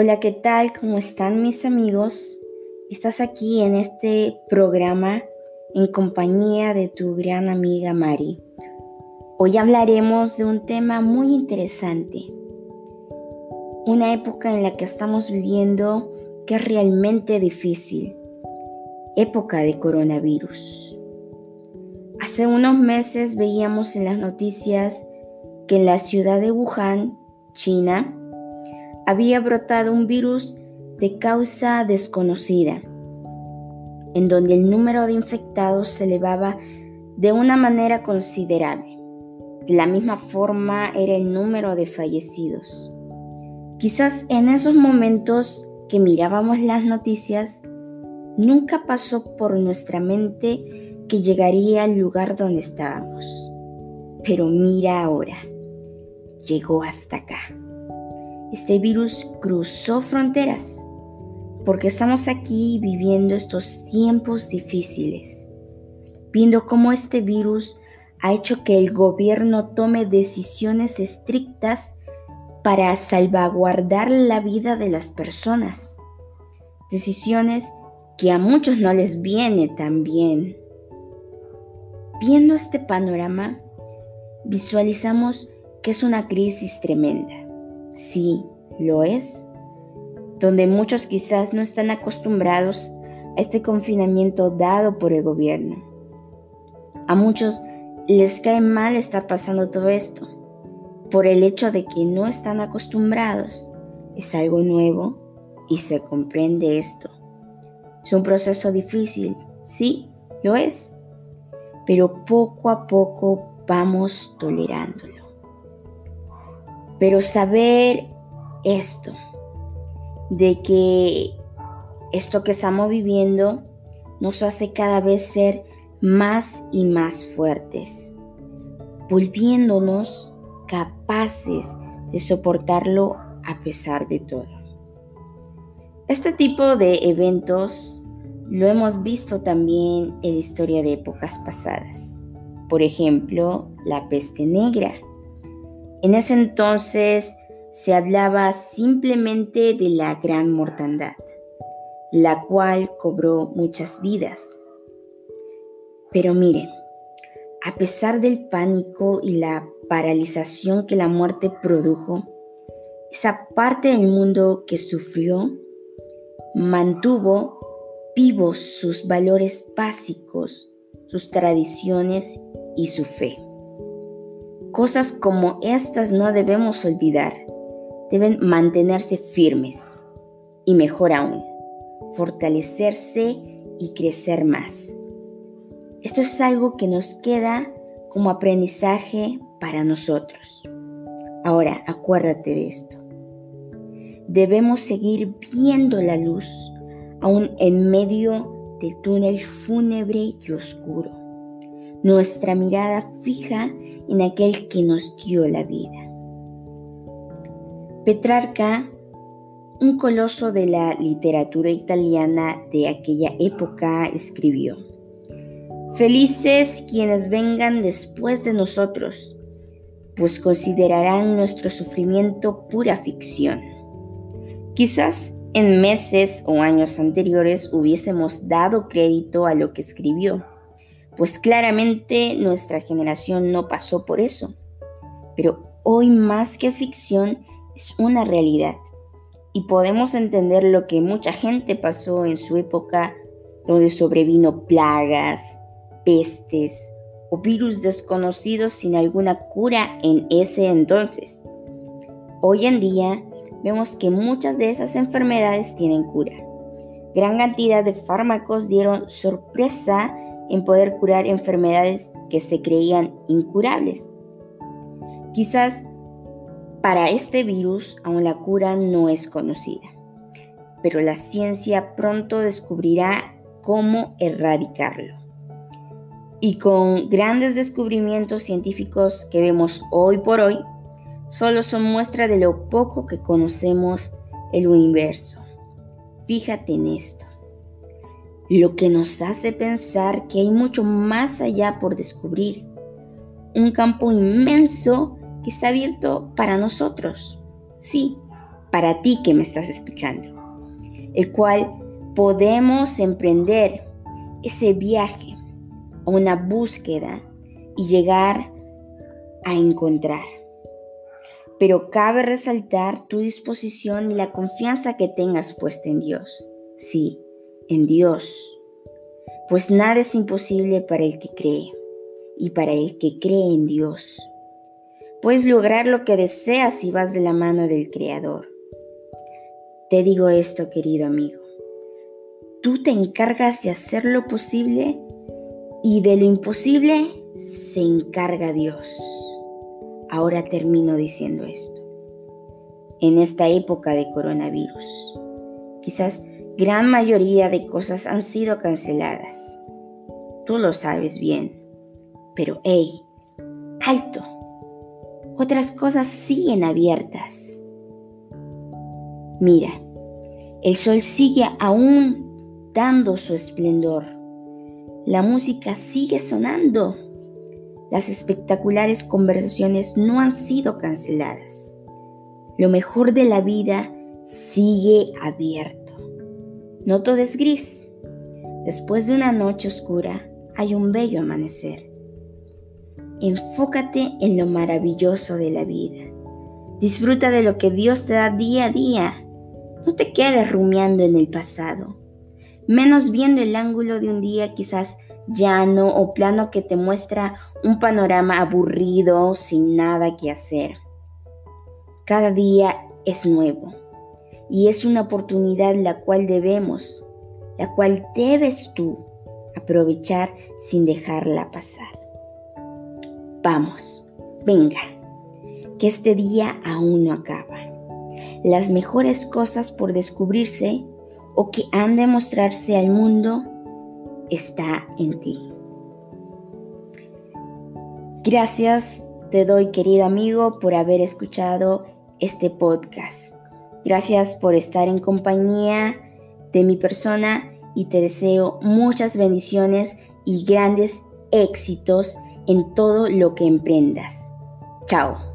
Hola, ¿qué tal? ¿Cómo están mis amigos? Estás aquí en este programa en compañía de tu gran amiga Mari. Hoy hablaremos de un tema muy interesante, una época en la que estamos viviendo que es realmente difícil, época de coronavirus. Hace unos meses veíamos en las noticias que en la ciudad de Wuhan, China, había brotado un virus de causa desconocida, en donde el número de infectados se elevaba de una manera considerable. De la misma forma era el número de fallecidos. Quizás en esos momentos que mirábamos las noticias, nunca pasó por nuestra mente que llegaría al lugar donde estábamos. Pero mira ahora llegó hasta acá. Este virus cruzó fronteras porque estamos aquí viviendo estos tiempos difíciles, viendo cómo este virus ha hecho que el gobierno tome decisiones estrictas para salvaguardar la vida de las personas. Decisiones que a muchos no les viene tan bien. Viendo este panorama, visualizamos que es una crisis tremenda. Sí, lo es. Donde muchos quizás no están acostumbrados a este confinamiento dado por el gobierno. A muchos les cae mal estar pasando todo esto. Por el hecho de que no están acostumbrados. Es algo nuevo y se comprende esto. Es un proceso difícil, sí, lo es. Pero poco a poco vamos tolerándolo. Pero saber esto, de que esto que estamos viviendo nos hace cada vez ser más y más fuertes, volviéndonos capaces de soportarlo a pesar de todo. Este tipo de eventos lo hemos visto también en la historia de épocas pasadas. Por ejemplo, la peste negra, en ese entonces se hablaba simplemente de la gran mortandad, la cual cobró muchas vidas. Pero mire, a pesar del pánico y la paralización que la muerte produjo, esa parte del mundo que sufrió mantuvo vivos sus valores básicos, sus tradiciones y su fe. Cosas como estas no debemos olvidar, deben mantenerse firmes y mejor aún, fortalecerse y crecer más. Esto es algo que nos queda como aprendizaje para nosotros. Ahora, acuérdate de esto. Debemos seguir viendo la luz aún en medio del túnel fúnebre y oscuro. Nuestra mirada fija en aquel que nos dio la vida. Petrarca, un coloso de la literatura italiana de aquella época, escribió, Felices quienes vengan después de nosotros, pues considerarán nuestro sufrimiento pura ficción. Quizás en meses o años anteriores hubiésemos dado crédito a lo que escribió pues claramente nuestra generación no pasó por eso. Pero hoy más que ficción es una realidad. Y podemos entender lo que mucha gente pasó en su época donde sobrevino plagas, pestes o virus desconocidos sin alguna cura en ese entonces. Hoy en día vemos que muchas de esas enfermedades tienen cura. Gran cantidad de fármacos dieron sorpresa en poder curar enfermedades que se creían incurables. Quizás para este virus aún la cura no es conocida, pero la ciencia pronto descubrirá cómo erradicarlo. Y con grandes descubrimientos científicos que vemos hoy por hoy, solo son muestra de lo poco que conocemos el universo. Fíjate en esto lo que nos hace pensar que hay mucho más allá por descubrir, un campo inmenso que está abierto para nosotros. Sí, para ti que me estás escuchando, el cual podemos emprender ese viaje o una búsqueda y llegar a encontrar. Pero cabe resaltar tu disposición y la confianza que tengas puesta en Dios. Sí, en Dios. Pues nada es imposible para el que cree y para el que cree en Dios. Puedes lograr lo que deseas si vas de la mano del Creador. Te digo esto, querido amigo. Tú te encargas de hacer lo posible y de lo imposible se encarga Dios. Ahora termino diciendo esto. En esta época de coronavirus, quizás gran mayoría de cosas han sido canceladas. Tú lo sabes bien. Pero, hey, alto. Otras cosas siguen abiertas. Mira, el sol sigue aún dando su esplendor. La música sigue sonando. Las espectaculares conversaciones no han sido canceladas. Lo mejor de la vida sigue abierto. No todo es gris. Después de una noche oscura hay un bello amanecer. Enfócate en lo maravilloso de la vida. Disfruta de lo que Dios te da día a día. No te quedes rumiando en el pasado, menos viendo el ángulo de un día quizás llano o plano que te muestra un panorama aburrido sin nada que hacer. Cada día es nuevo y es una oportunidad la cual debemos, la cual debes tú aprovechar sin dejarla pasar. Vamos, venga, que este día aún no acaba. Las mejores cosas por descubrirse o que han de mostrarse al mundo está en ti. Gracias te doy querido amigo por haber escuchado este podcast. Gracias por estar en compañía de mi persona y te deseo muchas bendiciones y grandes éxitos en todo lo que emprendas. Chao.